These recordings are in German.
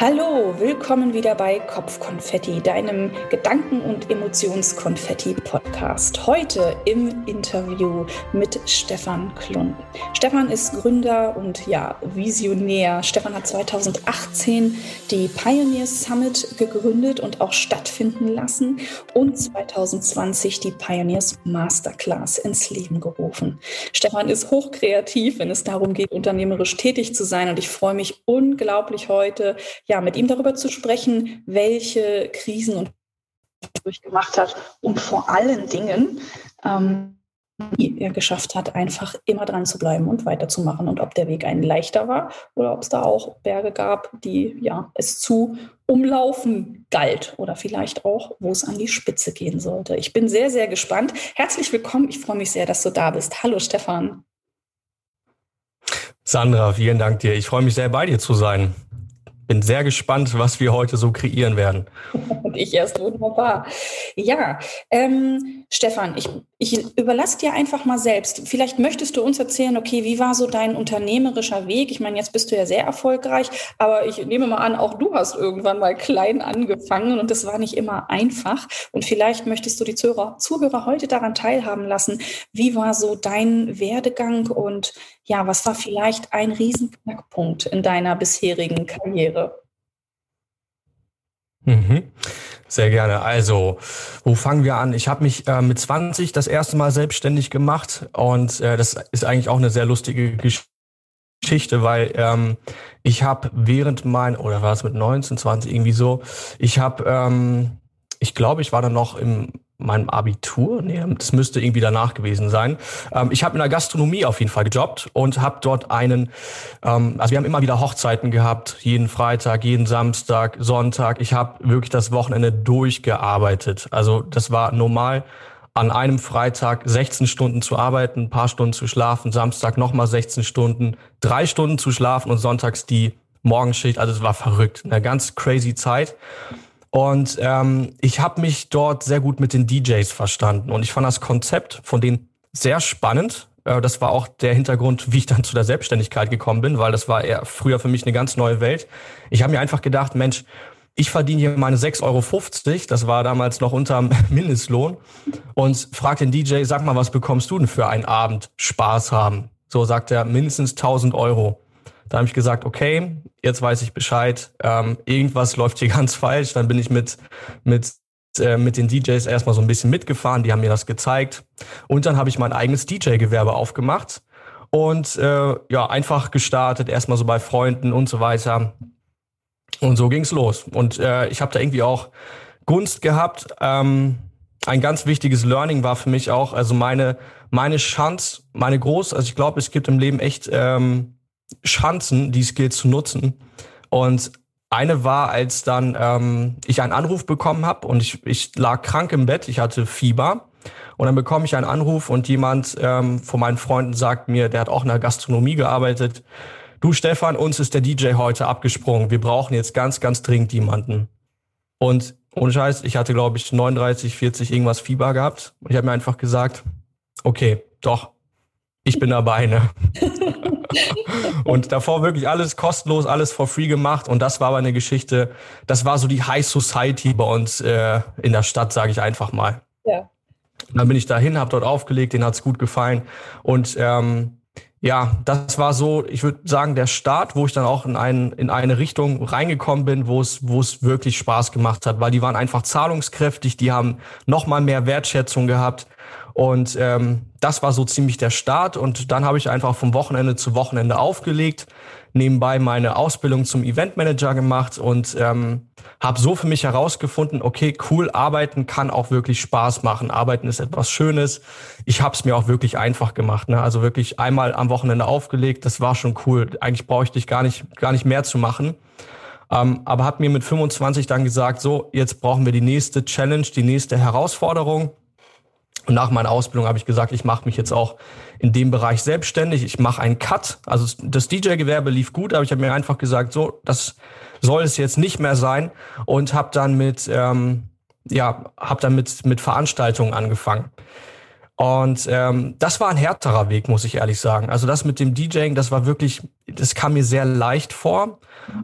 Hallo, willkommen wieder bei Kopfkonfetti, deinem Gedanken- und Emotionskonfetti-Podcast. Heute im Interview mit Stefan Klun. Stefan ist Gründer und ja, Visionär. Stefan hat 2018 die Pioneer Summit gegründet und auch stattfinden lassen und 2020 die Pioneers Masterclass ins Leben gerufen. Stefan ist hochkreativ, wenn es darum geht, unternehmerisch tätig zu sein und ich freue mich unglaublich heute, ja, mit ihm darüber zu sprechen, welche Krisen und durchgemacht hat und vor allen Dingen, ähm, er geschafft hat, einfach immer dran zu bleiben und weiterzumachen und ob der Weg ein leichter war oder ob es da auch Berge gab, die ja es zu umlaufen galt oder vielleicht auch, wo es an die Spitze gehen sollte. Ich bin sehr, sehr gespannt. Herzlich willkommen. Ich freue mich sehr, dass du da bist. Hallo Stefan. Sandra, vielen Dank dir. Ich freue mich sehr, bei dir zu sein bin sehr gespannt, was wir heute so kreieren werden. Und ich erst wunderbar. Ja, ähm, Stefan, ich, ich überlasse dir einfach mal selbst. Vielleicht möchtest du uns erzählen, okay, wie war so dein unternehmerischer Weg? Ich meine, jetzt bist du ja sehr erfolgreich, aber ich nehme mal an, auch du hast irgendwann mal klein angefangen und das war nicht immer einfach. Und vielleicht möchtest du die Zuhörer, Zuhörer heute daran teilhaben lassen. Wie war so dein Werdegang und ja, was war vielleicht ein Riesenknackpunkt in deiner bisherigen Karriere? Mhm. Sehr gerne. Also, wo fangen wir an? Ich habe mich äh, mit 20 das erste Mal selbstständig gemacht und äh, das ist eigentlich auch eine sehr lustige Geschichte, weil ähm, ich habe während mein, oder war es mit 19, 20 irgendwie so, ich habe, ähm, ich glaube, ich war dann noch im meinem Abitur, nee, das müsste irgendwie danach gewesen sein. Ähm, ich habe in der Gastronomie auf jeden Fall gejobbt und habe dort einen, ähm, also wir haben immer wieder Hochzeiten gehabt, jeden Freitag, jeden Samstag, Sonntag. Ich habe wirklich das Wochenende durchgearbeitet. Also das war normal, an einem Freitag 16 Stunden zu arbeiten, ein paar Stunden zu schlafen, Samstag nochmal 16 Stunden, drei Stunden zu schlafen und sonntags die Morgenschicht. Also es war verrückt, eine ganz crazy Zeit. Und ähm, ich habe mich dort sehr gut mit den DJs verstanden. Und ich fand das Konzept von denen sehr spannend. Äh, das war auch der Hintergrund, wie ich dann zu der Selbstständigkeit gekommen bin, weil das war eher früher für mich eine ganz neue Welt. Ich habe mir einfach gedacht, Mensch, ich verdiene hier meine 6,50 Euro, das war damals noch unterm Mindestlohn, und frag den DJ, sag mal, was bekommst du denn für einen Abend Spaß haben? So sagt er, mindestens 1000 Euro. Da habe ich gesagt, okay, jetzt weiß ich Bescheid, ähm, irgendwas läuft hier ganz falsch. Dann bin ich mit, mit, äh, mit den DJs erstmal so ein bisschen mitgefahren, die haben mir das gezeigt. Und dann habe ich mein eigenes DJ-Gewerbe aufgemacht und äh, ja, einfach gestartet, erstmal so bei Freunden und so weiter. Und so ging's los. Und äh, ich habe da irgendwie auch Gunst gehabt. Ähm, ein ganz wichtiges Learning war für mich auch, also meine, meine Chance, meine groß, also ich glaube, es gibt im Leben echt ähm, Chancen, die Skills zu nutzen. Und eine war, als dann ähm, ich einen Anruf bekommen habe und ich, ich lag krank im Bett, ich hatte Fieber. Und dann bekomme ich einen Anruf und jemand ähm, von meinen Freunden sagt mir, der hat auch in der Gastronomie gearbeitet, du Stefan, uns ist der DJ heute abgesprungen. Wir brauchen jetzt ganz, ganz dringend jemanden. Und ohne Scheiß, ich hatte, glaube ich, 39, 40 irgendwas Fieber gehabt. Und ich habe mir einfach gesagt, okay, doch, ich bin dabei, ne? und davor wirklich alles kostenlos, alles for free gemacht. Und das war aber eine Geschichte, das war so die High Society bei uns äh, in der Stadt, sage ich einfach mal. Ja. Und dann bin ich dahin, habe dort aufgelegt, denen hat's gut gefallen. Und ähm, ja, das war so, ich würde sagen, der Start, wo ich dann auch in, ein, in eine Richtung reingekommen bin, wo es, wo es wirklich Spaß gemacht hat, weil die waren einfach zahlungskräftig, die haben nochmal mehr Wertschätzung gehabt. Und ähm, das war so ziemlich der Start. Und dann habe ich einfach vom Wochenende zu Wochenende aufgelegt, nebenbei meine Ausbildung zum Eventmanager gemacht und ähm, habe so für mich herausgefunden, okay, cool, arbeiten kann auch wirklich Spaß machen. Arbeiten ist etwas Schönes. Ich habe es mir auch wirklich einfach gemacht. Ne? Also wirklich einmal am Wochenende aufgelegt, das war schon cool. Eigentlich bräuchte ich gar nicht, gar nicht mehr zu machen. Ähm, aber habe mir mit 25 dann gesagt, so, jetzt brauchen wir die nächste Challenge, die nächste Herausforderung. Und nach meiner Ausbildung habe ich gesagt, ich mache mich jetzt auch in dem Bereich selbstständig. Ich mache einen Cut. Also das DJ-Gewerbe lief gut, aber ich habe mir einfach gesagt, so, das soll es jetzt nicht mehr sein. Und habe dann mit, ähm, ja, habe dann mit, mit Veranstaltungen angefangen. Und ähm, das war ein härterer Weg, muss ich ehrlich sagen. Also das mit dem DJing, das war wirklich, das kam mir sehr leicht vor.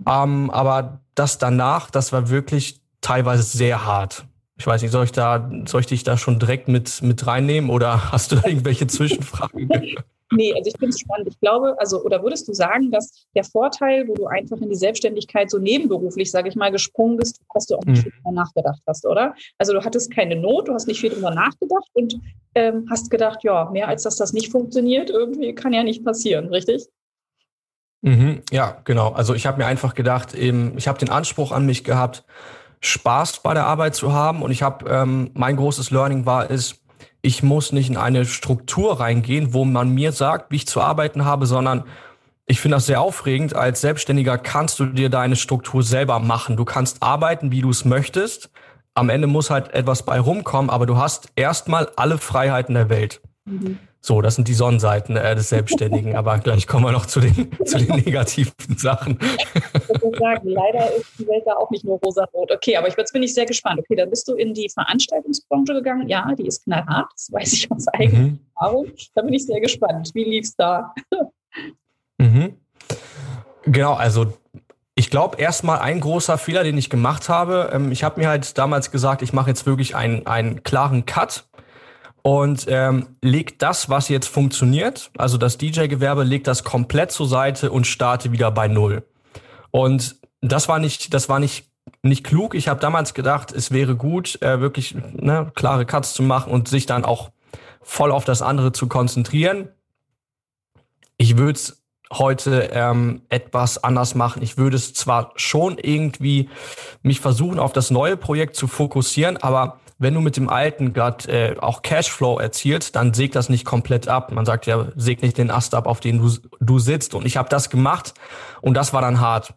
Ähm, aber das danach, das war wirklich teilweise sehr hart. Ich weiß nicht, soll ich da, soll ich dich da schon direkt mit, mit reinnehmen oder hast du da irgendwelche Zwischenfragen? Nee, also ich finde es spannend. Ich glaube, also, oder würdest du sagen, dass der Vorteil, wo du einfach in die Selbstständigkeit so nebenberuflich, sage ich mal, gesprungen bist, dass du auch nicht mhm. viel drüber nachgedacht hast, oder? Also du hattest keine Not, du hast nicht viel drüber nachgedacht und ähm, hast gedacht, ja, mehr als dass das nicht funktioniert, irgendwie kann ja nicht passieren, richtig? Mhm, ja, genau. Also ich habe mir einfach gedacht, eben, ich habe den Anspruch an mich gehabt, Spaß bei der Arbeit zu haben und ich habe, ähm, mein großes Learning war, ist, ich muss nicht in eine Struktur reingehen, wo man mir sagt, wie ich zu arbeiten habe, sondern ich finde das sehr aufregend. Als Selbstständiger kannst du dir deine Struktur selber machen. Du kannst arbeiten, wie du es möchtest. Am Ende muss halt etwas bei rumkommen, aber du hast erstmal alle Freiheiten der Welt. Mhm. So, das sind die Sonnenseiten äh, des Selbstständigen, aber gleich kommen wir noch zu den, zu den negativen Sachen. Ich muss sagen, leider ist die Welt da auch nicht nur rosa-rot. Okay, aber jetzt bin ich sehr gespannt. Okay, dann bist du in die Veranstaltungsbranche gegangen. Ja, die ist knallhart, das weiß ich aus eigener mhm. Erfahrung. Da bin ich sehr gespannt. Wie lief es da? Mhm. Genau, also ich glaube, erstmal ein großer Fehler, den ich gemacht habe. Ähm, ich habe mir halt damals gesagt, ich mache jetzt wirklich einen, einen klaren Cut und ähm, legt das, was jetzt funktioniert, also das DJ-Gewerbe, legt das komplett zur Seite und starte wieder bei Null. Und das war nicht, das war nicht nicht klug. Ich habe damals gedacht, es wäre gut, äh, wirklich ne, klare Cuts zu machen und sich dann auch voll auf das andere zu konzentrieren. Ich würde es heute ähm, etwas anders machen. Ich würde es zwar schon irgendwie mich versuchen, auf das neue Projekt zu fokussieren, aber wenn du mit dem alten gerade äh, auch Cashflow erzielst, dann sägt das nicht komplett ab. Man sagt ja, säg nicht den Ast ab, auf den du, du sitzt. Und ich habe das gemacht und das war dann hart,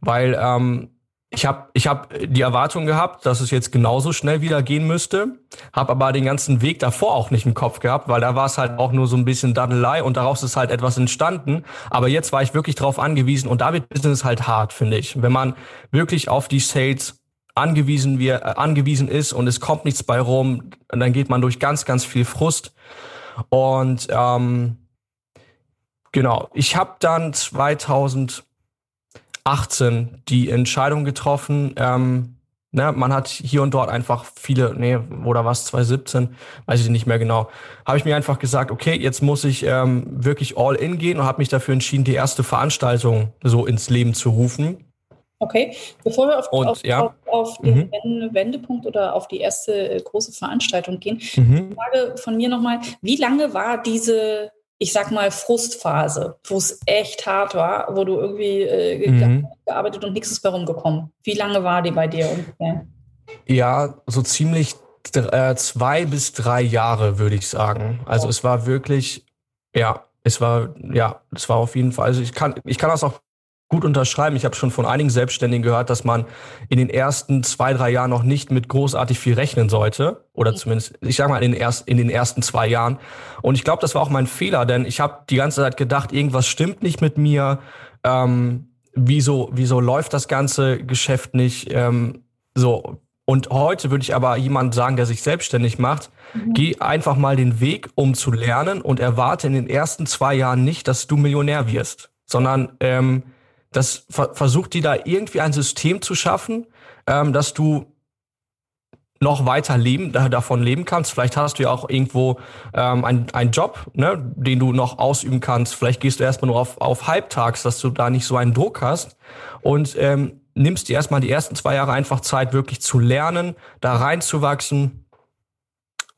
weil ähm, ich habe ich hab die Erwartung gehabt, dass es jetzt genauso schnell wieder gehen müsste, habe aber den ganzen Weg davor auch nicht im Kopf gehabt, weil da war es halt auch nur so ein bisschen Daddelei und daraus ist halt etwas entstanden. Aber jetzt war ich wirklich drauf angewiesen und da wird Business halt hart, finde ich. Wenn man wirklich auf die Sales angewiesen, wir, äh, angewiesen ist und es kommt nichts bei rum, dann geht man durch ganz, ganz viel Frust. Und ähm, genau, ich habe dann 2018 die Entscheidung getroffen, ähm, Ne, man hat hier und dort einfach viele, nee, oder was, 2017, weiß ich nicht mehr genau, habe ich mir einfach gesagt, okay, jetzt muss ich ähm, wirklich all in gehen und habe mich dafür entschieden, die erste Veranstaltung so ins Leben zu rufen. Okay, bevor wir auf, und, auf, ja. auf, auf den mhm. Wendepunkt oder auf die erste äh, große Veranstaltung gehen, mhm. Frage von mir nochmal, wie lange war diese, ich sag mal, Frustphase, wo es echt hart war, wo du irgendwie äh, mhm. gearbeitet und nichts ist bei rumgekommen? Wie lange war die bei dir ungefähr? Ja, so ziemlich äh, zwei bis drei Jahre, würde ich sagen. Also oh. es war wirklich, ja, es war, ja, es war auf jeden Fall, also ich kann, ich kann das auch gut unterschreiben. Ich habe schon von einigen Selbstständigen gehört, dass man in den ersten zwei, drei Jahren noch nicht mit großartig viel rechnen sollte. Oder zumindest, ich sage mal, in den, erst, in den ersten zwei Jahren. Und ich glaube, das war auch mein Fehler, denn ich habe die ganze Zeit gedacht, irgendwas stimmt nicht mit mir. Ähm, wieso, wieso läuft das ganze Geschäft nicht? Ähm, so. Und heute würde ich aber jemand sagen, der sich selbstständig macht, mhm. geh einfach mal den Weg, um zu lernen und erwarte in den ersten zwei Jahren nicht, dass du Millionär wirst, sondern ähm, das versucht die da irgendwie ein System zu schaffen, ähm, dass du noch weiter leben, davon leben kannst. Vielleicht hast du ja auch irgendwo ähm, einen, einen Job, ne, den du noch ausüben kannst. Vielleicht gehst du erstmal nur auf, auf Halbtags, dass du da nicht so einen Druck hast und ähm, nimmst dir erstmal die ersten zwei Jahre einfach Zeit, wirklich zu lernen, da reinzuwachsen.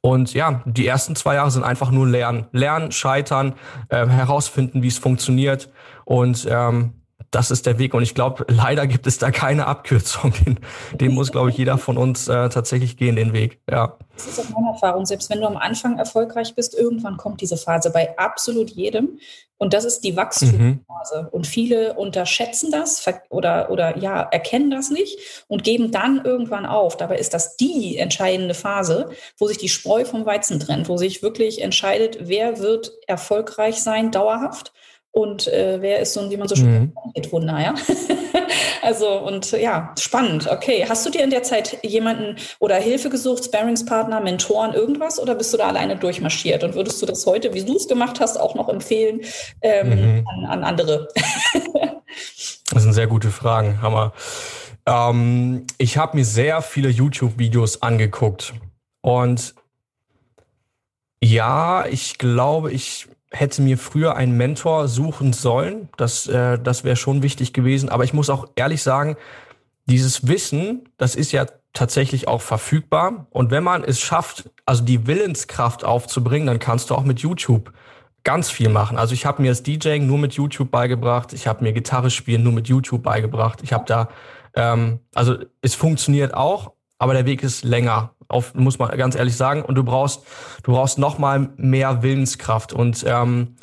Und ja, die ersten zwei Jahre sind einfach nur Lernen. Lernen, scheitern, äh, herausfinden, wie es funktioniert. Und ähm, das ist der Weg. Und ich glaube, leider gibt es da keine Abkürzung. Den, den muss, glaube ich, jeder von uns äh, tatsächlich gehen, den Weg. Ja. Das ist auch meine Erfahrung. Selbst wenn du am Anfang erfolgreich bist, irgendwann kommt diese Phase bei absolut jedem. Und das ist die Wachstumsphase. Mhm. Und viele unterschätzen das oder, oder ja, erkennen das nicht und geben dann irgendwann auf. Dabei ist das die entscheidende Phase, wo sich die Spreu vom Weizen trennt, wo sich wirklich entscheidet, wer wird erfolgreich sein, dauerhaft und äh, wer ist so ein, wie man so schön mhm. Wunder, ja? also und ja, spannend. Okay, hast du dir in der Zeit jemanden oder Hilfe gesucht, Sparringspartner, Mentoren, irgendwas oder bist du da alleine durchmarschiert? Und würdest du das heute, wie du es gemacht hast, auch noch empfehlen ähm, mhm. an, an, andere? das sind sehr gute Fragen, Hammer. Ähm, ich habe mir sehr viele YouTube-Videos angeguckt und ja, ich glaube, ich hätte mir früher einen Mentor suchen sollen. Das, äh, das wäre schon wichtig gewesen. Aber ich muss auch ehrlich sagen, dieses Wissen, das ist ja tatsächlich auch verfügbar. Und wenn man es schafft, also die Willenskraft aufzubringen, dann kannst du auch mit YouTube ganz viel machen. Also ich habe mir das DJing nur mit YouTube beigebracht. Ich habe mir Gitarre spielen nur mit YouTube beigebracht. Ich habe da, ähm, also es funktioniert auch, aber der Weg ist länger auf, muss man ganz ehrlich sagen. Und du brauchst, du brauchst noch mal mehr Willenskraft. Und ähm,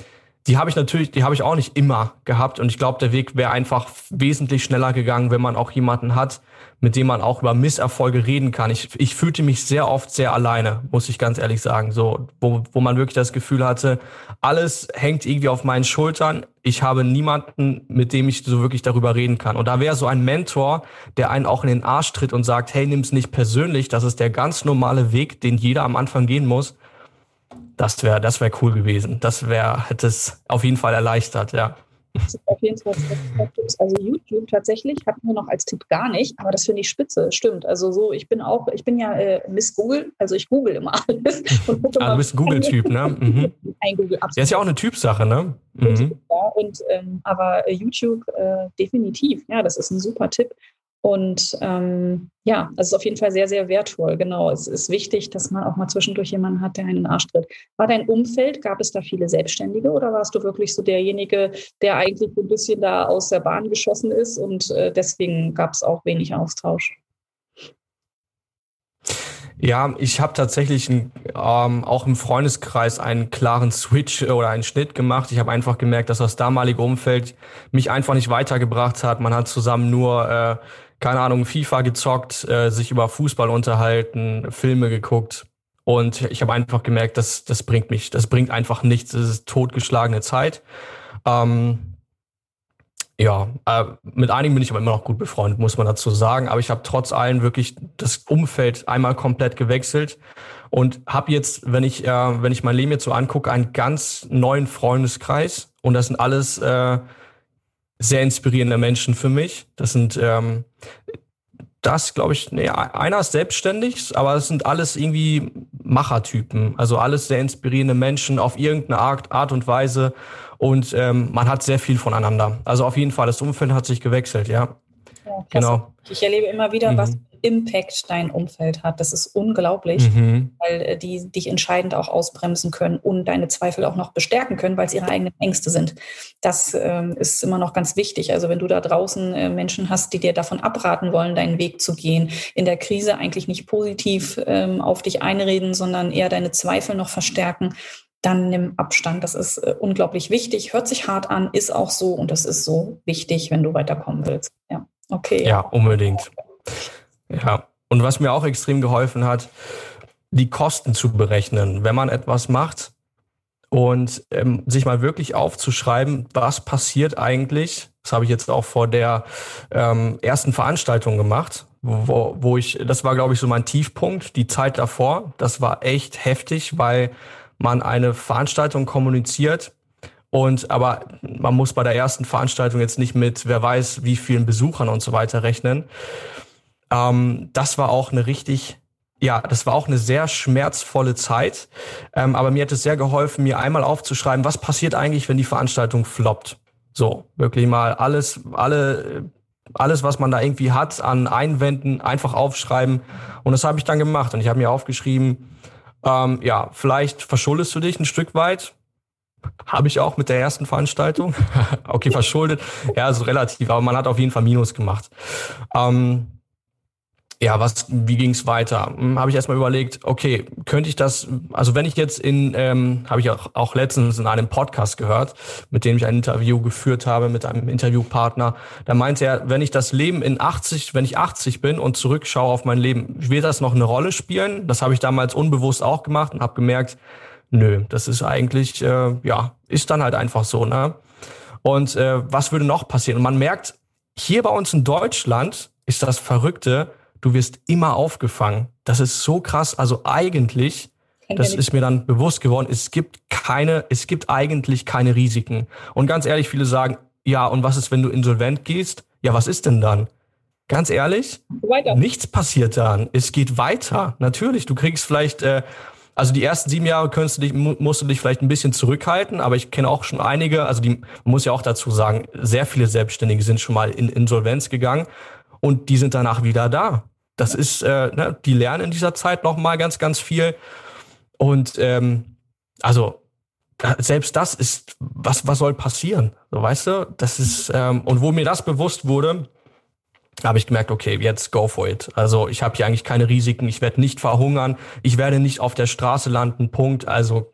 die habe ich natürlich, die habe ich auch nicht immer gehabt. Und ich glaube, der Weg wäre einfach wesentlich schneller gegangen, wenn man auch jemanden hat, mit dem man auch über Misserfolge reden kann. Ich, ich fühlte mich sehr oft sehr alleine, muss ich ganz ehrlich sagen. So, wo, wo man wirklich das Gefühl hatte, alles hängt irgendwie auf meinen Schultern. Ich habe niemanden, mit dem ich so wirklich darüber reden kann. Und da wäre so ein Mentor, der einen auch in den Arsch tritt und sagt, hey, nimm's nicht persönlich, das ist der ganz normale Weg, den jeder am Anfang gehen muss. Das wäre, das wäre cool gewesen. Das wäre, hätte es auf jeden Fall erleichtert, ja. Auf jeden Fall. Also YouTube tatsächlich hatten wir noch als Tipp gar nicht, aber das finde ich spitze. Stimmt. Also so, ich bin auch, ich bin ja äh, Miss Google, also ich google immer alles. Und ah, du bist Google-Typ, ne? Mhm. Ein Google, absolut. Der ist ja auch eine Typsache, ne? Mhm. Ja, und, ähm, aber äh, YouTube äh, definitiv, ja, das ist ein super Tipp. Und ähm, ja, es ist auf jeden Fall sehr, sehr wertvoll. Genau, es ist wichtig, dass man auch mal zwischendurch jemanden hat, der einen Arsch tritt. War dein Umfeld, gab es da viele Selbstständige oder warst du wirklich so derjenige, der eigentlich ein bisschen da aus der Bahn geschossen ist und äh, deswegen gab es auch wenig Austausch? Ja, ich habe tatsächlich ähm, auch im Freundeskreis einen klaren Switch oder einen Schnitt gemacht. Ich habe einfach gemerkt, dass das damalige Umfeld mich einfach nicht weitergebracht hat. Man hat zusammen nur äh, keine Ahnung, FIFA gezockt, äh, sich über Fußball unterhalten, Filme geguckt. Und ich habe einfach gemerkt, dass das bringt mich, das bringt einfach nichts. Das ist totgeschlagene Zeit. Ähm, ja, äh, mit einigen bin ich aber immer noch gut befreundet, muss man dazu sagen. Aber ich habe trotz allem wirklich das Umfeld einmal komplett gewechselt und habe jetzt, wenn ich, äh, wenn ich mein Leben jetzt so angucke, einen ganz neuen Freundeskreis. Und das sind alles äh, sehr inspirierende Menschen für mich. Das sind ähm, das, glaube ich, nee, einer ist selbstständig, aber es sind alles irgendwie Machertypen. Also alles sehr inspirierende Menschen auf irgendeine Art, Art und Weise. Und ähm, man hat sehr viel voneinander. Also auf jeden Fall, das Umfeld hat sich gewechselt, ja. ja genau. Ich erlebe immer wieder, mhm. was Impact dein Umfeld hat. Das ist unglaublich, mhm. weil äh, die dich entscheidend auch ausbremsen können und deine Zweifel auch noch bestärken können, weil es ihre eigenen Ängste sind. Das ähm, ist immer noch ganz wichtig. Also wenn du da draußen äh, Menschen hast, die dir davon abraten wollen, deinen Weg zu gehen, in der Krise eigentlich nicht positiv ähm, auf dich einreden, sondern eher deine Zweifel noch verstärken, dann nimm Abstand. Das ist äh, unglaublich wichtig, hört sich hart an, ist auch so und das ist so wichtig, wenn du weiterkommen willst. Ja, okay. Ja, unbedingt. Ja, und was mir auch extrem geholfen hat, die Kosten zu berechnen, wenn man etwas macht und ähm, sich mal wirklich aufzuschreiben, was passiert eigentlich. Das habe ich jetzt auch vor der ähm, ersten Veranstaltung gemacht, wo, wo ich, das war glaube ich so mein Tiefpunkt, die Zeit davor. Das war echt heftig, weil man eine Veranstaltung kommuniziert und aber man muss bei der ersten Veranstaltung jetzt nicht mit, wer weiß, wie vielen Besuchern und so weiter rechnen. Ähm, das war auch eine richtig, ja, das war auch eine sehr schmerzvolle Zeit. Ähm, aber mir hat es sehr geholfen, mir einmal aufzuschreiben, was passiert eigentlich, wenn die Veranstaltung floppt. So, wirklich mal alles, alle, alles, was man da irgendwie hat an Einwänden, einfach aufschreiben. Und das habe ich dann gemacht. Und ich habe mir aufgeschrieben, ähm, ja, vielleicht verschuldest du dich ein Stück weit. Habe ich auch mit der ersten Veranstaltung. okay, verschuldet. Ja, also relativ, aber man hat auf jeden Fall Minus gemacht. Ähm, ja, was, wie ging es weiter? Hm, habe ich erstmal überlegt, okay, könnte ich das, also wenn ich jetzt in, ähm, habe ich auch, auch letztens in einem Podcast gehört, mit dem ich ein Interview geführt habe mit einem Interviewpartner, da meinte er, wenn ich das Leben in 80, wenn ich 80 bin und zurückschaue auf mein Leben, wird das noch eine Rolle spielen? Das habe ich damals unbewusst auch gemacht und habe gemerkt, nö, das ist eigentlich, äh, ja, ist dann halt einfach so, ne? Und äh, was würde noch passieren? Und man merkt hier bei uns in Deutschland ist das Verrückte, du wirst immer aufgefangen. Das ist so krass. Also eigentlich, das ist mir dann bewusst geworden, es gibt keine, es gibt eigentlich keine Risiken. Und ganz ehrlich, viele sagen, ja, und was ist, wenn du insolvent gehst? Ja, was ist denn dann? Ganz ehrlich, weiter. nichts passiert dann. Es geht weiter. Natürlich, du kriegst vielleicht, äh, also die ersten sieben Jahre du dich, musst du dich vielleicht ein bisschen zurückhalten, aber ich kenne auch schon einige, also die man muss ja auch dazu sagen, sehr viele Selbstständige sind schon mal in Insolvenz gegangen und die sind danach wieder da. Das ist, äh, ne, die lernen in dieser Zeit noch mal ganz, ganz viel. Und ähm, also selbst das ist, was, was soll passieren? So, weißt du, das ist, ähm, und wo mir das bewusst wurde, habe ich gemerkt, okay, jetzt go for it. Also ich habe hier eigentlich keine Risiken, ich werde nicht verhungern, ich werde nicht auf der Straße landen, Punkt. Also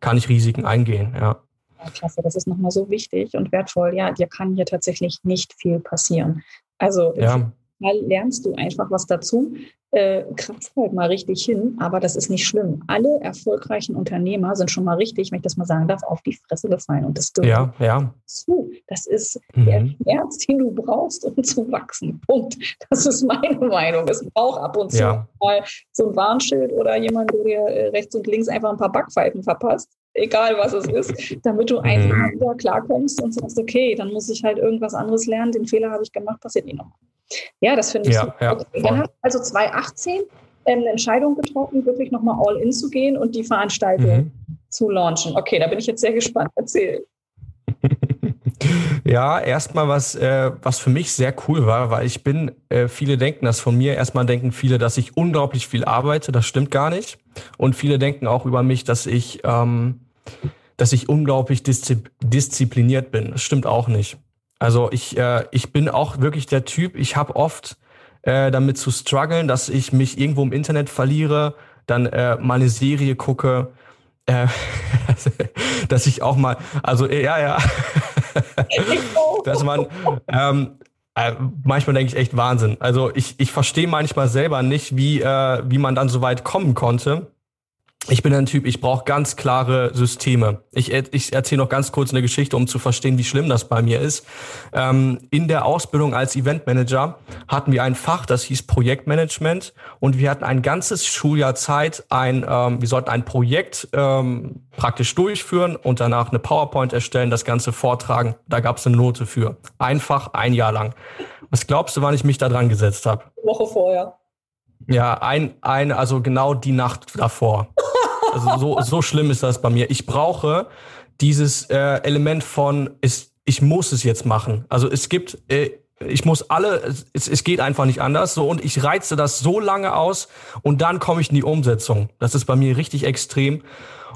kann ich Risiken eingehen, ja. ja klasse, das ist nochmal so wichtig und wertvoll. Ja, dir kann hier tatsächlich nicht viel passieren. Also ja. Lernst du einfach was dazu äh, kratzt halt mal richtig hin, aber das ist nicht schlimm. Alle erfolgreichen Unternehmer sind schon mal richtig, wenn ich das mal sagen darf, auf die Fresse gefallen. Und das gehört ja, ja. zu. Das ist mhm. der Schmerz, den du brauchst, um zu wachsen. Punkt. Das ist meine Meinung. Es braucht ab und zu ja. mal so ein Warnschild oder jemand, der dir äh, rechts und links einfach ein paar Backpfeifen verpasst egal was es ist, damit du einfach mhm. wieder klarkommst und sagst, okay, dann muss ich halt irgendwas anderes lernen, den Fehler habe ich gemacht, passiert nie nochmal. Ja, das finde ich ja, so. Ja, Dann hast also 2018 eine Entscheidung getroffen, wirklich nochmal all in zu gehen und die Veranstaltung mhm. zu launchen. Okay, da bin ich jetzt sehr gespannt. Erzähl. Ja, erstmal was, äh, was für mich sehr cool war, weil ich bin, äh, viele denken das von mir, erstmal denken viele, dass ich unglaublich viel arbeite, das stimmt gar nicht. Und viele denken auch über mich, dass ich, ähm, dass ich unglaublich diszi diszipliniert bin. Das stimmt auch nicht. Also ich, äh, ich bin auch wirklich der Typ, ich habe oft äh, damit zu strugglen, dass ich mich irgendwo im Internet verliere, dann äh, mal eine Serie gucke, äh, dass ich auch mal, also ja, ja, dass man, ähm, äh, manchmal denke ich echt Wahnsinn. Also ich, ich verstehe manchmal selber nicht, wie, äh, wie man dann so weit kommen konnte. Ich bin ein Typ, ich brauche ganz klare Systeme. Ich, ich erzähle noch ganz kurz eine Geschichte, um zu verstehen, wie schlimm das bei mir ist. Ähm, in der Ausbildung als Eventmanager hatten wir ein Fach, das hieß Projektmanagement und wir hatten ein ganzes Schuljahr Zeit, ein, ähm, wir sollten ein Projekt ähm, praktisch durchführen und danach eine PowerPoint erstellen, das Ganze vortragen. Da gab es eine Note für. Einfach ein Jahr lang. Was glaubst du, wann ich mich da dran gesetzt habe? Woche vorher. Ja, ein, ein, also genau die Nacht davor. Also so, so schlimm ist das bei mir. Ich brauche dieses äh, Element von, ist, ich muss es jetzt machen. Also es gibt, äh, ich muss alle, es, es geht einfach nicht anders. So und ich reize das so lange aus und dann komme ich in die Umsetzung. Das ist bei mir richtig extrem.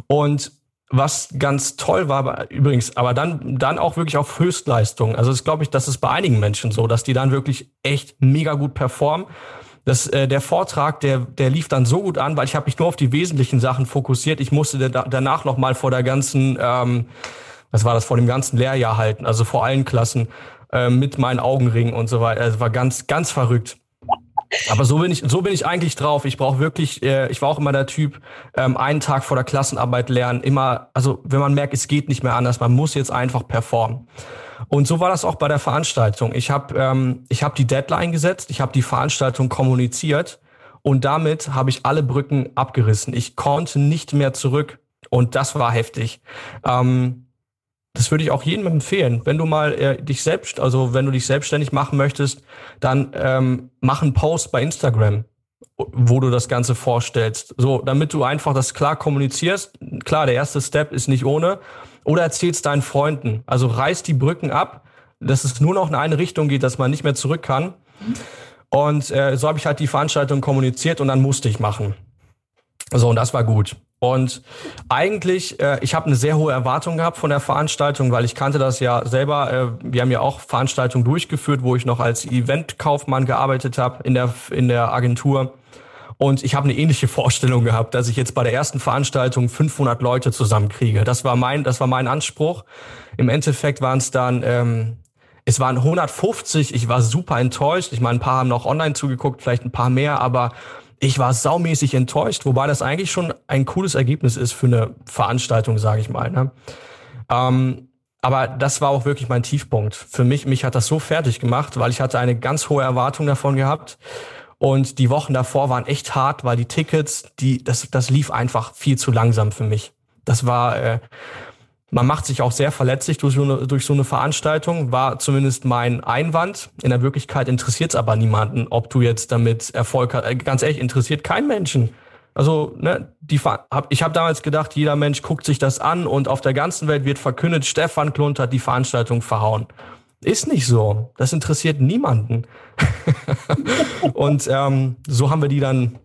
Und was ganz toll war, übrigens, aber dann, dann auch wirklich auf Höchstleistung. Also das glaube ich, das ist bei einigen Menschen so, dass die dann wirklich echt mega gut performen das, äh, der Vortrag, der, der lief dann so gut an, weil ich habe mich nur auf die wesentlichen Sachen fokussiert. Ich musste da, danach noch mal vor der ganzen, ähm, was war das, vor dem ganzen Lehrjahr halten, also vor allen Klassen äh, mit meinen Augenringen und so weiter. Also war ganz, ganz verrückt. Aber so bin ich, so bin ich eigentlich drauf. Ich brauche wirklich, äh, ich war auch immer der Typ, ähm, einen Tag vor der Klassenarbeit lernen, immer, also wenn man merkt, es geht nicht mehr anders, man muss jetzt einfach performen. Und so war das auch bei der Veranstaltung. Ich habe ähm, ich hab die Deadline gesetzt, ich habe die Veranstaltung kommuniziert und damit habe ich alle Brücken abgerissen. Ich konnte nicht mehr zurück und das war heftig. Ähm, das würde ich auch jedem empfehlen. Wenn du mal äh, dich selbst, also wenn du dich selbstständig machen möchtest, dann ähm, mach einen Post bei Instagram, wo du das Ganze vorstellst. So, damit du einfach das klar kommunizierst. Klar, der erste Step ist nicht ohne. Oder erzähl's deinen Freunden. Also reiß die Brücken ab, dass es nur noch in eine Richtung geht, dass man nicht mehr zurück kann. Und äh, so habe ich halt die Veranstaltung kommuniziert und dann musste ich machen. So, und das war gut. Und eigentlich, äh, ich habe eine sehr hohe Erwartung gehabt von der Veranstaltung, weil ich kannte das ja selber. Äh, wir haben ja auch Veranstaltungen durchgeführt, wo ich noch als Eventkaufmann gearbeitet habe in der, in der Agentur. Und ich habe eine ähnliche Vorstellung gehabt, dass ich jetzt bei der ersten Veranstaltung 500 Leute zusammenkriege. Das war mein, das war mein Anspruch. Im Endeffekt waren es dann, ähm, es waren 150. Ich war super enttäuscht. Ich meine, ein paar haben noch online zugeguckt, vielleicht ein paar mehr, aber ich war saumäßig enttäuscht, wobei das eigentlich schon ein cooles Ergebnis ist für eine Veranstaltung, sage ich mal. Ne? Ähm, aber das war auch wirklich mein Tiefpunkt. Für mich, mich hat das so fertig gemacht, weil ich hatte eine ganz hohe Erwartung davon gehabt. Und die Wochen davor waren echt hart, weil die Tickets, die, das, das lief einfach viel zu langsam für mich. Das war, äh, man macht sich auch sehr verletzlich durch so, eine, durch so eine Veranstaltung, war zumindest mein Einwand. In der Wirklichkeit interessiert es aber niemanden, ob du jetzt damit Erfolg hast. Äh, ganz ehrlich, interessiert keinen Menschen. Also, ne, die, hab, ich habe damals gedacht, jeder Mensch guckt sich das an und auf der ganzen Welt wird verkündet, Stefan Klund hat die Veranstaltung verhauen. Ist nicht so. Das interessiert niemanden. und ähm, so haben wir die dann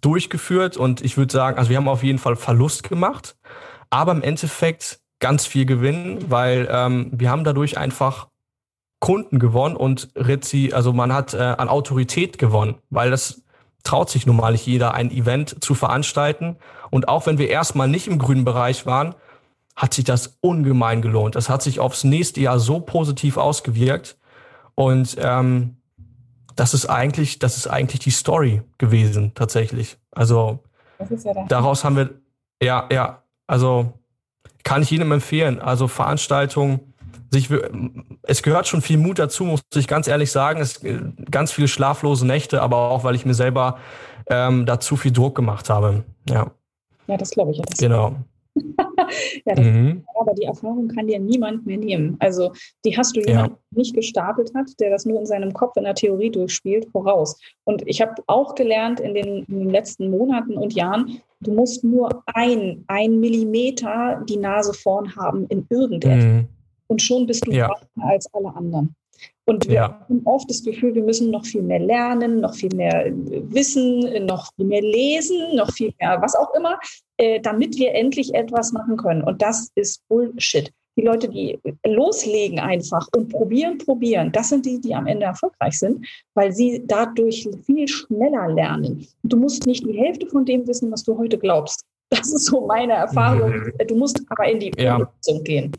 durchgeführt und ich würde sagen, also wir haben auf jeden Fall Verlust gemacht, aber im Endeffekt ganz viel Gewinn, weil ähm, wir haben dadurch einfach Kunden gewonnen und Rezi, also man hat äh, an Autorität gewonnen, weil das traut sich nun mal nicht jeder, ein Event zu veranstalten. Und auch wenn wir erstmal nicht im grünen Bereich waren, hat sich das ungemein gelohnt. Das hat sich aufs nächste Jahr so positiv ausgewirkt. Und ähm, das ist eigentlich, das ist eigentlich die Story gewesen, tatsächlich. Also ja daraus haben wir, ja, ja, also kann ich jedem empfehlen. Also Veranstaltungen, sich, es gehört schon viel Mut dazu, muss ich ganz ehrlich sagen. Es ganz viele schlaflose Nächte, aber auch, weil ich mir selber ähm, da zu viel Druck gemacht habe. Ja. Ja, das glaube ich. Ja, genau. ja, mhm. aber die Erfahrung kann dir niemand mehr nehmen. Also die hast du jemanden, ja. nicht gestapelt hat, der das nur in seinem Kopf in der Theorie durchspielt, voraus. Und ich habe auch gelernt in den, in den, letzten Monaten und Jahren, du musst nur ein, ein Millimeter die Nase vorn haben in irgendetwas. Mhm und schon bist du ja. als alle anderen. Und wir ja. haben oft das Gefühl, wir müssen noch viel mehr lernen, noch viel mehr wissen, noch viel mehr lesen, noch viel mehr was auch immer, äh, damit wir endlich etwas machen können. Und das ist Bullshit. Die Leute, die loslegen einfach und probieren, probieren, das sind die, die am Ende erfolgreich sind, weil sie dadurch viel schneller lernen. Du musst nicht die Hälfte von dem wissen, was du heute glaubst. Das ist so meine Erfahrung. Mhm. Du musst aber in die ja. Umsetzung gehen.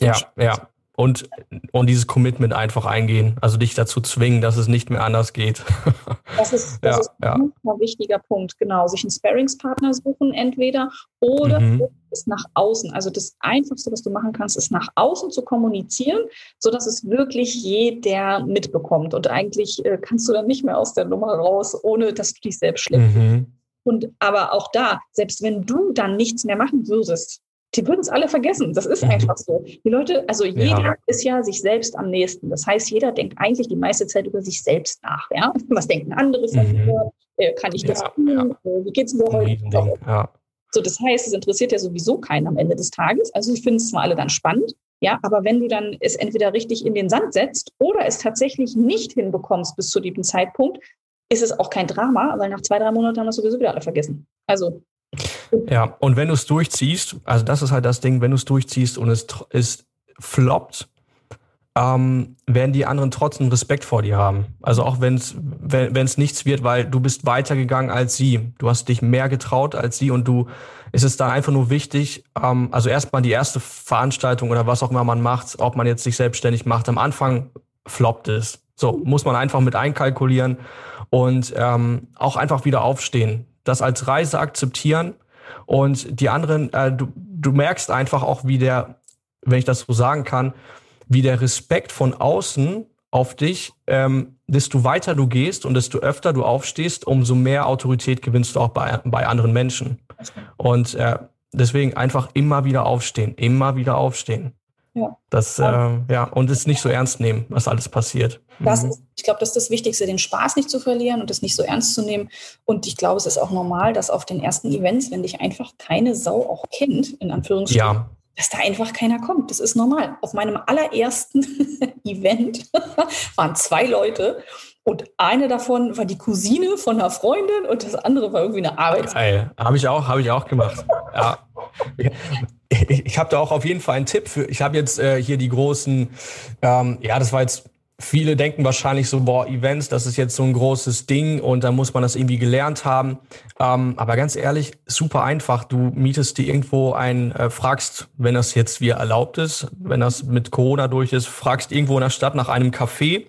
Ja, ja. Und, und dieses Commitment einfach eingehen, also dich dazu zwingen, dass es nicht mehr anders geht. Das ist, das ja, ist ein ja. wichtiger Punkt, genau. Sich einen Sparringspartner suchen entweder oder mhm. es nach außen. Also das Einfachste, was du machen kannst, ist nach außen zu kommunizieren, sodass es wirklich jeder mitbekommt. Und eigentlich äh, kannst du dann nicht mehr aus der Nummer raus, ohne dass du dich selbst schlecht mhm. Und aber auch da, selbst wenn du dann nichts mehr machen würdest, die würden es alle vergessen. Das ist einfach so. Die Leute, also jeder ja. ist ja sich selbst am nächsten. Das heißt, jeder denkt eigentlich die meiste Zeit über sich selbst nach. Ja? Was denken andere von mhm. mir? Äh, kann ich das ja, tun? Ja. Äh, wie geht es mir heute? Ja. So, das heißt, es interessiert ja sowieso keinen am Ende des Tages. Also ich finde es zwar alle dann spannend, ja, aber wenn du dann es entweder richtig in den Sand setzt oder es tatsächlich nicht hinbekommst bis zu diesem Zeitpunkt, ist es auch kein Drama, weil nach zwei, drei Monaten haben wir sowieso wieder alle vergessen. Also ja, und wenn du es durchziehst, also das ist halt das Ding, wenn du es durchziehst und es, es floppt, ähm, werden die anderen trotzdem Respekt vor dir haben. Also auch wenn's, wenn es nichts wird, weil du bist weitergegangen als sie. Du hast dich mehr getraut als sie und du ist es dann einfach nur wichtig, ähm, also erstmal die erste Veranstaltung oder was auch immer man macht, ob man jetzt sich selbstständig macht, am Anfang floppt es. So, muss man einfach mit einkalkulieren und ähm, auch einfach wieder aufstehen das als Reise akzeptieren und die anderen, äh, du, du merkst einfach auch, wie der, wenn ich das so sagen kann, wie der Respekt von außen auf dich, ähm, desto weiter du gehst und desto öfter du aufstehst, umso mehr Autorität gewinnst du auch bei, bei anderen Menschen. Und äh, deswegen einfach immer wieder aufstehen, immer wieder aufstehen. Ja. Das, äh, ja, und es nicht so ernst nehmen, was alles passiert. Das mhm. ist, ich glaube, das ist das Wichtigste, den Spaß nicht zu verlieren und es nicht so ernst zu nehmen. Und ich glaube, es ist auch normal, dass auf den ersten Events, wenn dich einfach keine Sau auch kennt, in Anführungsstrichen, ja. dass da einfach keiner kommt. Das ist normal. Auf meinem allerersten Event waren zwei Leute und eine davon war die Cousine von einer Freundin und das andere war irgendwie eine Arbeit. Geil. Habe ich auch, habe ich auch gemacht. ja ich, ich habe da auch auf jeden Fall einen Tipp für. Ich habe jetzt äh, hier die großen, ähm, ja, das war jetzt, viele denken wahrscheinlich so, boah, Events, das ist jetzt so ein großes Ding und da muss man das irgendwie gelernt haben. Ähm, aber ganz ehrlich, super einfach. Du mietest dir irgendwo ein, äh, fragst, wenn das jetzt wie erlaubt ist, wenn das mit Corona durch ist, fragst irgendwo in der Stadt nach einem Café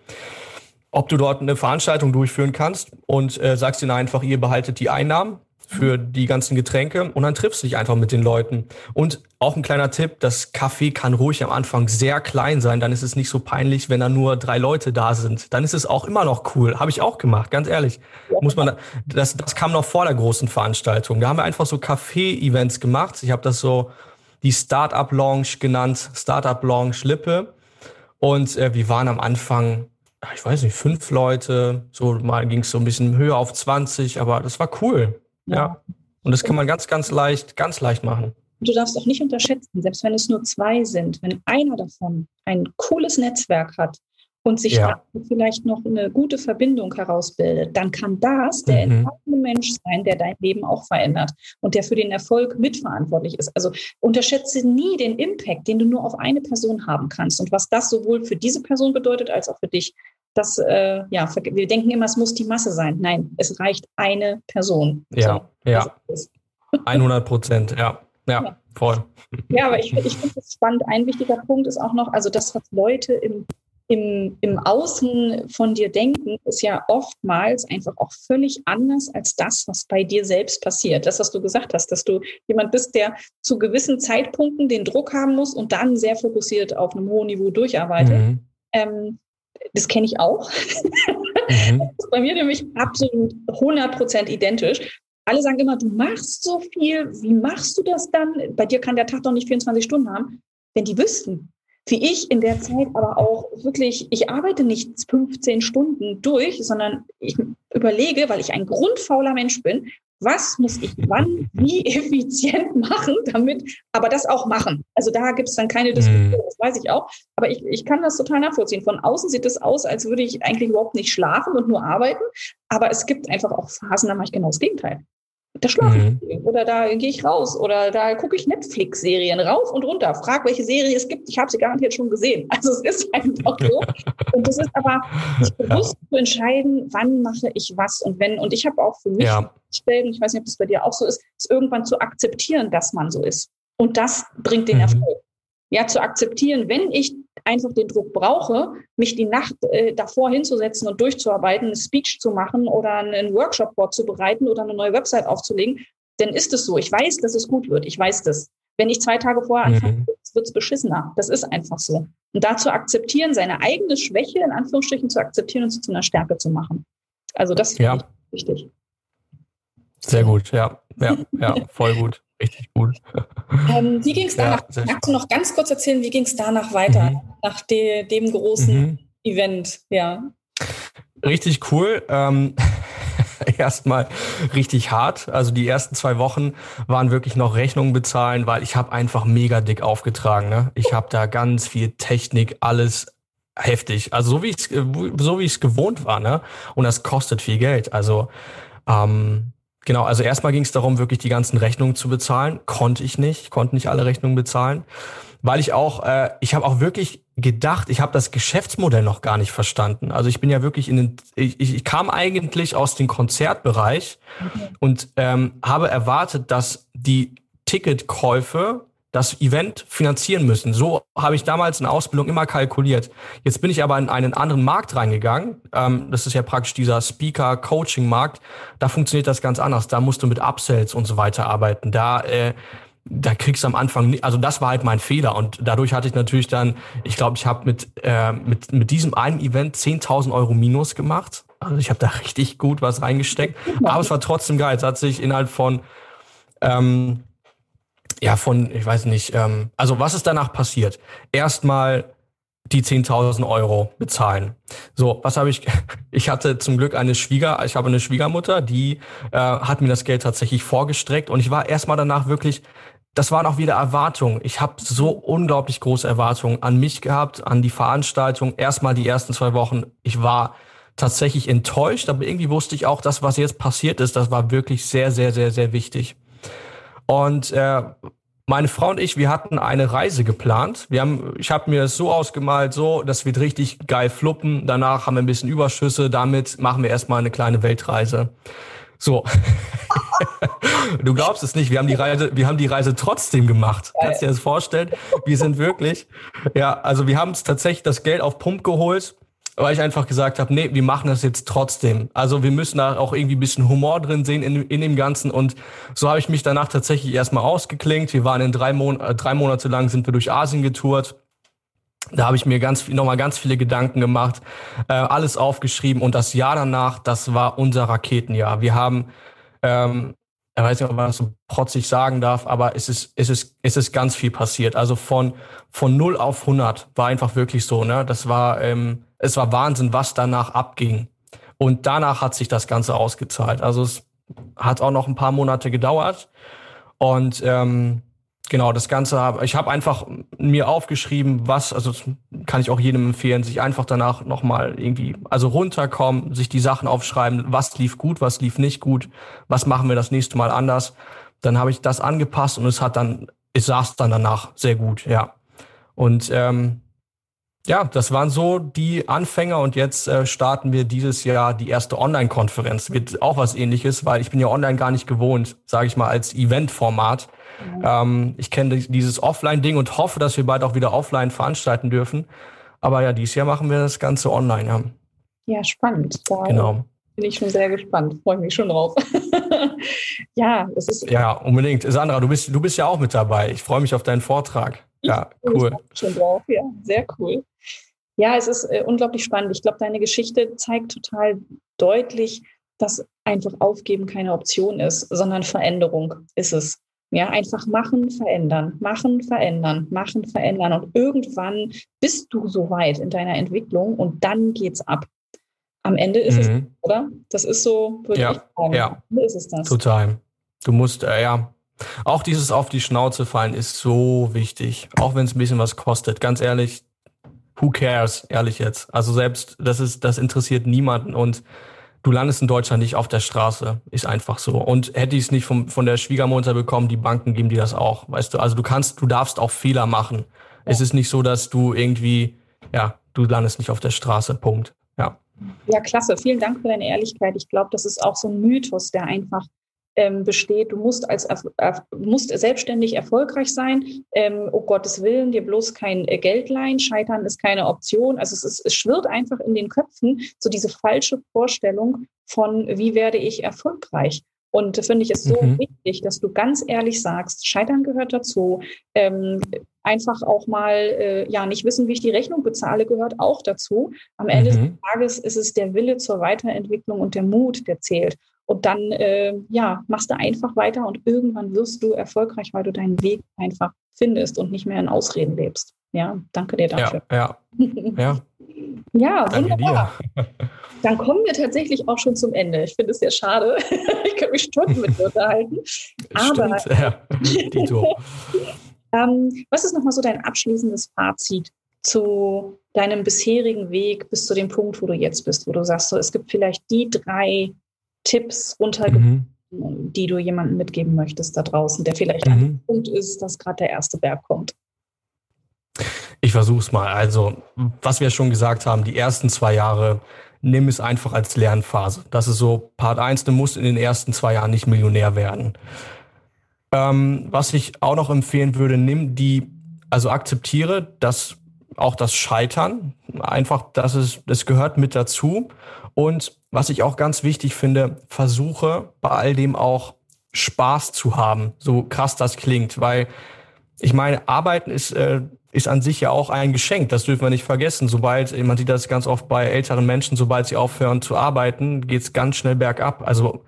ob du dort eine Veranstaltung durchführen kannst und äh, sagst ihnen einfach, ihr behaltet die Einnahmen für die ganzen Getränke und dann triffst du dich einfach mit den Leuten. Und auch ein kleiner Tipp, das Café kann ruhig am Anfang sehr klein sein, dann ist es nicht so peinlich, wenn da nur drei Leute da sind. Dann ist es auch immer noch cool. Habe ich auch gemacht, ganz ehrlich. Ja. Muss man, das, das kam noch vor der großen Veranstaltung. Da haben wir einfach so Café-Events gemacht. Ich habe das so die Startup Lounge genannt, Startup Lounge Lippe. Und äh, wir waren am Anfang ich weiß nicht, fünf Leute, so mal ging es so ein bisschen höher auf 20, aber das war cool. Ja. Und das kann man ganz, ganz leicht, ganz leicht machen. Du darfst auch nicht unterschätzen, selbst wenn es nur zwei sind, wenn einer davon ein cooles Netzwerk hat und sich ja. vielleicht noch eine gute Verbindung herausbildet, dann kann das der mhm. entscheidende Mensch sein, der dein Leben auch verändert und der für den Erfolg mitverantwortlich ist. Also unterschätze nie den Impact, den du nur auf eine Person haben kannst und was das sowohl für diese Person bedeutet als auch für dich das, äh, ja, wir denken immer, es muss die Masse sein. Nein, es reicht eine Person. Ja, so, ja. 100 Prozent, ja. ja. Ja, voll. Ja, aber ich, ich finde es spannend. Ein wichtiger Punkt ist auch noch, also das, was Leute im, im, im Außen von dir denken, ist ja oftmals einfach auch völlig anders als das, was bei dir selbst passiert. Das, was du gesagt hast, dass du jemand bist, der zu gewissen Zeitpunkten den Druck haben muss und dann sehr fokussiert auf einem hohen Niveau durcharbeitet. Mhm. Ähm, das kenne ich auch. Mhm. Das ist bei mir nämlich absolut 100% identisch. Alle sagen immer, du machst so viel. Wie machst du das dann? Bei dir kann der Tag doch nicht 24 Stunden haben. Wenn die wüssten, wie ich in der Zeit aber auch wirklich, ich arbeite nicht 15 Stunden durch, sondern ich überlege, weil ich ein grundfauler Mensch bin, was muss ich wann, wie effizient machen, damit, aber das auch machen. Also da gibt es dann keine Diskussion, mhm. das weiß ich auch. Aber ich, ich kann das total nachvollziehen. Von außen sieht es aus, als würde ich eigentlich überhaupt nicht schlafen und nur arbeiten. Aber es gibt einfach auch Phasen, da mache ich genau das Gegenteil. Da schlafe mhm. ich oder da gehe ich raus oder da gucke ich Netflix-Serien rauf und runter. Frag, welche Serie es gibt. Ich habe sie garantiert schon gesehen. Also es ist einfach so. und es ist aber sich bewusst ja. zu entscheiden, wann mache ich was und wenn. Und ich habe auch für mich ja. Stellen, ich weiß nicht, ob das bei dir auch so ist, ist irgendwann zu akzeptieren, dass man so ist. Und das bringt den mhm. Erfolg. Ja, zu akzeptieren, wenn ich einfach den Druck brauche, mich die Nacht äh, davor hinzusetzen und durchzuarbeiten, eine Speech zu machen oder einen Workshop vorzubereiten oder eine neue Website aufzulegen, dann ist es so. Ich weiß, dass es gut wird. Ich weiß das. Wenn ich zwei Tage vorher anfange, mhm. wird es beschissener. Das ist einfach so. Und da zu akzeptieren, seine eigene Schwäche in Anführungsstrichen zu akzeptieren und sie zu einer Stärke zu machen. Also das ist ja. wichtig. Sehr gut, ja, ja, ja, voll gut. Richtig gut. Ähm, wie ging es danach? Ja, Magst du noch ganz kurz erzählen, wie ging es danach weiter, mhm. nach de, dem großen mhm. Event? Ja. Richtig cool. Ähm, Erstmal richtig hart. Also die ersten zwei Wochen waren wirklich noch Rechnungen bezahlen, weil ich habe einfach mega dick aufgetragen. Ne? Ich habe da ganz viel Technik, alles heftig. Also so wie ich so wie ich es gewohnt war. Ne? Und das kostet viel Geld. Also ähm, Genau, also erstmal ging es darum, wirklich die ganzen Rechnungen zu bezahlen. Konnte ich nicht, konnte nicht alle Rechnungen bezahlen, weil ich auch, äh, ich habe auch wirklich gedacht, ich habe das Geschäftsmodell noch gar nicht verstanden. Also ich bin ja wirklich in den, ich, ich kam eigentlich aus dem Konzertbereich okay. und ähm, habe erwartet, dass die Ticketkäufe das Event finanzieren müssen. So habe ich damals in Ausbildung immer kalkuliert. Jetzt bin ich aber in einen anderen Markt reingegangen. Ähm, das ist ja praktisch dieser Speaker-Coaching-Markt. Da funktioniert das ganz anders. Da musst du mit Upsells und so weiter arbeiten. Da, äh, da kriegst du am Anfang, nicht, also das war halt mein Fehler. Und dadurch hatte ich natürlich dann, ich glaube, ich habe mit, äh, mit, mit diesem einen Event 10.000 Euro Minus gemacht. Also ich habe da richtig gut was reingesteckt. Aber es war trotzdem geil. Es hat sich innerhalb von ähm, ja, von, ich weiß nicht, ähm, also was ist danach passiert? Erstmal die 10.000 Euro bezahlen. So, was habe ich? Ich hatte zum Glück eine Schwieger, ich habe eine Schwiegermutter, die äh, hat mir das Geld tatsächlich vorgestreckt und ich war erstmal danach wirklich, das waren auch wieder Erwartungen. Ich habe so unglaublich große Erwartungen an mich gehabt, an die Veranstaltung. Erstmal die ersten zwei Wochen, ich war tatsächlich enttäuscht, aber irgendwie wusste ich auch, dass was jetzt passiert ist, das war wirklich sehr, sehr, sehr, sehr wichtig. Und äh, meine Frau und ich, wir hatten eine Reise geplant. Wir haben, ich habe mir es so ausgemalt, so, das wird richtig geil fluppen. Danach haben wir ein bisschen Überschüsse. Damit machen wir erstmal eine kleine Weltreise. So. du glaubst es nicht. Wir haben die Reise, wir haben die Reise trotzdem gemacht. Kannst dir das vorstellen? Wir sind wirklich, ja, also wir haben es tatsächlich das Geld auf Pump geholt weil ich einfach gesagt habe, nee, wir machen das jetzt trotzdem. Also wir müssen da auch irgendwie ein bisschen Humor drin sehen in, in dem Ganzen. Und so habe ich mich danach tatsächlich erstmal ausgeklinkt. Wir waren in drei, Mon äh, drei Monate lang sind wir durch Asien getourt. Da habe ich mir ganz nochmal ganz viele Gedanken gemacht, äh, alles aufgeschrieben und das Jahr danach, das war unser Raketenjahr. Wir haben ähm, ich weiß nicht, ob man das so protzig sagen darf, aber es ist, es ist, es ist ganz viel passiert. Also von, von 0 auf 100 war einfach wirklich so, ne? Das war, ähm, es war Wahnsinn, was danach abging. Und danach hat sich das Ganze ausgezahlt. Also es hat auch noch ein paar Monate gedauert. Und ähm, Genau, das Ganze habe ich habe einfach mir aufgeschrieben, was, also kann ich auch jedem empfehlen, sich einfach danach nochmal irgendwie, also runterkommen, sich die Sachen aufschreiben, was lief gut, was lief nicht gut, was machen wir das nächste Mal anders. Dann habe ich das angepasst und es hat dann, es saß dann danach sehr gut, ja. Und ähm, ja, das waren so die Anfänger und jetzt äh, starten wir dieses Jahr die erste Online-Konferenz. Wird auch was ähnliches, weil ich bin ja online gar nicht gewohnt, sage ich mal, als Event-Format. Ähm, ich kenne dieses Offline-Ding und hoffe, dass wir bald auch wieder offline veranstalten dürfen. Aber ja, dieses Jahr machen wir das Ganze online. Ja, ja spannend. Da genau. bin ich schon sehr gespannt. Freue mich schon drauf. ja, es ist. Ja, unbedingt. Sandra, du bist, du bist ja auch mit dabei. Ich freue mich auf deinen Vortrag. Ja, cool. Schon drauf. Ja, sehr cool. Ja, es ist äh, unglaublich spannend. Ich glaube, deine Geschichte zeigt total deutlich, dass einfach Aufgeben keine Option ist, sondern Veränderung ist es. Ja, einfach machen, verändern, machen, verändern, machen, verändern. Und irgendwann bist du so weit in deiner Entwicklung und dann geht's ab. Am Ende ist mhm. es, oder? Das ist so, würde ja, ich sagen. Ja, ist es das. Total. Du musst, äh, ja, auch dieses auf die Schnauze fallen ist so wichtig. Auch wenn es ein bisschen was kostet. Ganz ehrlich, who cares, ehrlich jetzt. Also selbst, das ist, das interessiert niemanden und du landest in Deutschland nicht auf der Straße. Ist einfach so. Und hätte ich es nicht vom, von der Schwiegermutter bekommen, die Banken geben dir das auch. Weißt du, also du kannst, du darfst auch Fehler machen. Ja. Es ist nicht so, dass du irgendwie, ja, du landest nicht auf der Straße. Punkt. Ja. Ja, klasse. Vielen Dank für deine Ehrlichkeit. Ich glaube, das ist auch so ein Mythos, der einfach ähm, besteht. Du musst als musst selbstständig erfolgreich sein. Ähm, oh Gottes Willen, dir bloß kein äh, Geld leihen. Scheitern ist keine Option. Also es, ist, es schwirrt einfach in den Köpfen so diese falsche Vorstellung von, wie werde ich erfolgreich. Und finde ich es so mhm. wichtig, dass du ganz ehrlich sagst, Scheitern gehört dazu. Ähm, einfach auch mal, äh, ja, nicht wissen, wie ich die Rechnung bezahle, gehört auch dazu. Am Ende mhm. des Tages ist es der Wille zur Weiterentwicklung und der Mut, der zählt. Und dann, äh, ja, machst du einfach weiter und irgendwann wirst du erfolgreich, weil du deinen Weg einfach findest und nicht mehr in Ausreden lebst. Ja, danke dir dafür. Ja, ja. ja. ja wunderbar. Dann kommen wir tatsächlich auch schon zum Ende. Ich finde es sehr schade. ich könnte mich Stunden mit dir unterhalten. Aber Stimmt, ja. ähm, was ist nochmal so dein abschließendes Fazit zu deinem bisherigen Weg bis zu dem Punkt, wo du jetzt bist, wo du sagst, so, es gibt vielleicht die drei Tipps runtergebrochen, mhm. die du jemandem mitgeben möchtest da draußen, der vielleicht mhm. an dem Punkt ist, dass gerade der erste Berg kommt? Ich versuche es mal. Also, was wir schon gesagt haben, die ersten zwei Jahre, nimm es einfach als Lernphase. Das ist so Part 1, du musst in den ersten zwei Jahren nicht Millionär werden. Ähm, was ich auch noch empfehlen würde, nimm die, also akzeptiere, dass auch das Scheitern, einfach, dass es, das gehört mit dazu. Und was ich auch ganz wichtig finde, versuche bei all dem auch Spaß zu haben, so krass das klingt, weil ich meine, Arbeiten ist, äh, ist an sich ja auch ein Geschenk, das dürfen wir nicht vergessen. Sobald, man sieht das ganz oft bei älteren Menschen, sobald sie aufhören zu arbeiten, geht's ganz schnell bergab. Also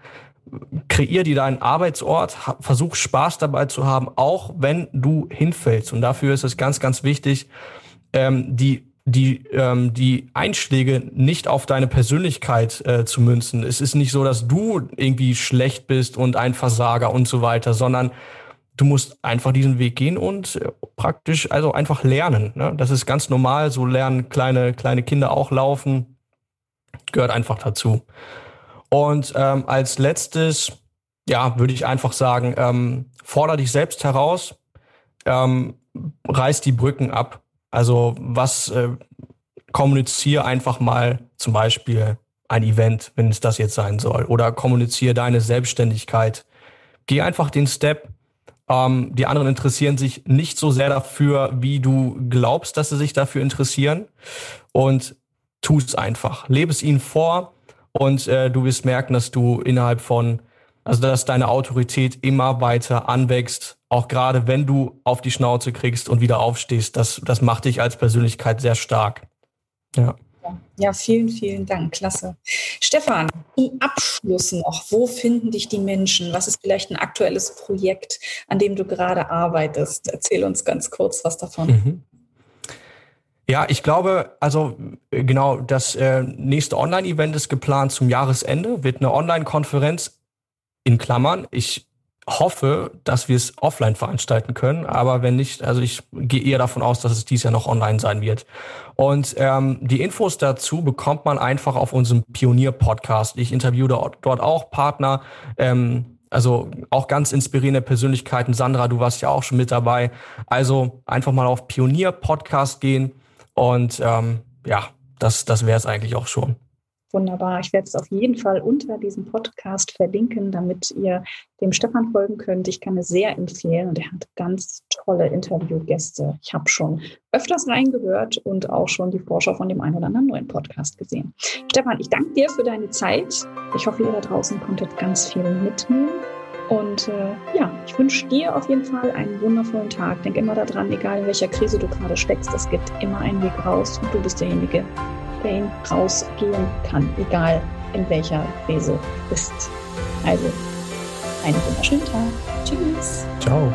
kreier dir deinen Arbeitsort, versuch Spaß dabei zu haben, auch wenn du hinfällst. Und dafür ist es ganz, ganz wichtig, ähm, die die, ähm, die Einschläge nicht auf deine Persönlichkeit äh, zu münzen. Es ist nicht so, dass du irgendwie schlecht bist und ein Versager und so weiter, sondern du musst einfach diesen Weg gehen und äh, praktisch also einfach lernen. Ne? Das ist ganz normal. So lernen kleine, kleine Kinder auch laufen. Gehört einfach dazu. Und ähm, als letztes, ja, würde ich einfach sagen, ähm, forder dich selbst heraus, ähm, reiß die Brücken ab also was äh, kommuniziere einfach mal zum Beispiel ein Event, wenn es das jetzt sein soll, oder kommuniziere deine Selbstständigkeit. Geh einfach den Step. Ähm, die anderen interessieren sich nicht so sehr dafür, wie du glaubst, dass sie sich dafür interessieren. Und tu es einfach. Lebe es ihnen vor und äh, du wirst merken, dass du innerhalb von, also dass deine Autorität immer weiter anwächst, auch gerade wenn du auf die Schnauze kriegst und wieder aufstehst. Das, das macht dich als Persönlichkeit sehr stark. Ja. Ja, vielen, vielen Dank. Klasse. Stefan, zum Abschluss noch, wo finden dich die Menschen? Was ist vielleicht ein aktuelles Projekt, an dem du gerade arbeitest? Erzähl uns ganz kurz was davon. Mhm. Ja, ich glaube, also genau, das äh, nächste Online-Event ist geplant zum Jahresende, wird eine Online-Konferenz in Klammern. Ich hoffe, dass wir es offline veranstalten können, aber wenn nicht, also ich gehe eher davon aus, dass es dies Jahr noch online sein wird. Und ähm, die Infos dazu bekommt man einfach auf unserem Pionier-Podcast. Ich interviewe dort auch Partner, ähm, also auch ganz inspirierende Persönlichkeiten. Sandra, du warst ja auch schon mit dabei. Also einfach mal auf Pionier-Podcast gehen und ähm, ja, das, das wäre es eigentlich auch schon. Wunderbar. Ich werde es auf jeden Fall unter diesem Podcast verlinken, damit ihr dem Stefan folgen könnt. Ich kann es sehr empfehlen und er hat ganz tolle Interviewgäste. Ich habe schon öfters reingehört und auch schon die Vorschau von dem einen oder anderen neuen Podcast gesehen. Stefan, ich danke dir für deine Zeit. Ich hoffe, ihr da draußen konntet ganz viel mitnehmen. Und äh, ja, ich wünsche dir auf jeden Fall einen wundervollen Tag. Denk immer daran, egal in welcher Krise du gerade steckst, es gibt immer einen Weg raus und du bist derjenige, Pain rausgehen kann, egal in welcher Phase bist. Also, einen wunderschönen Tag. Tschüss. Ciao.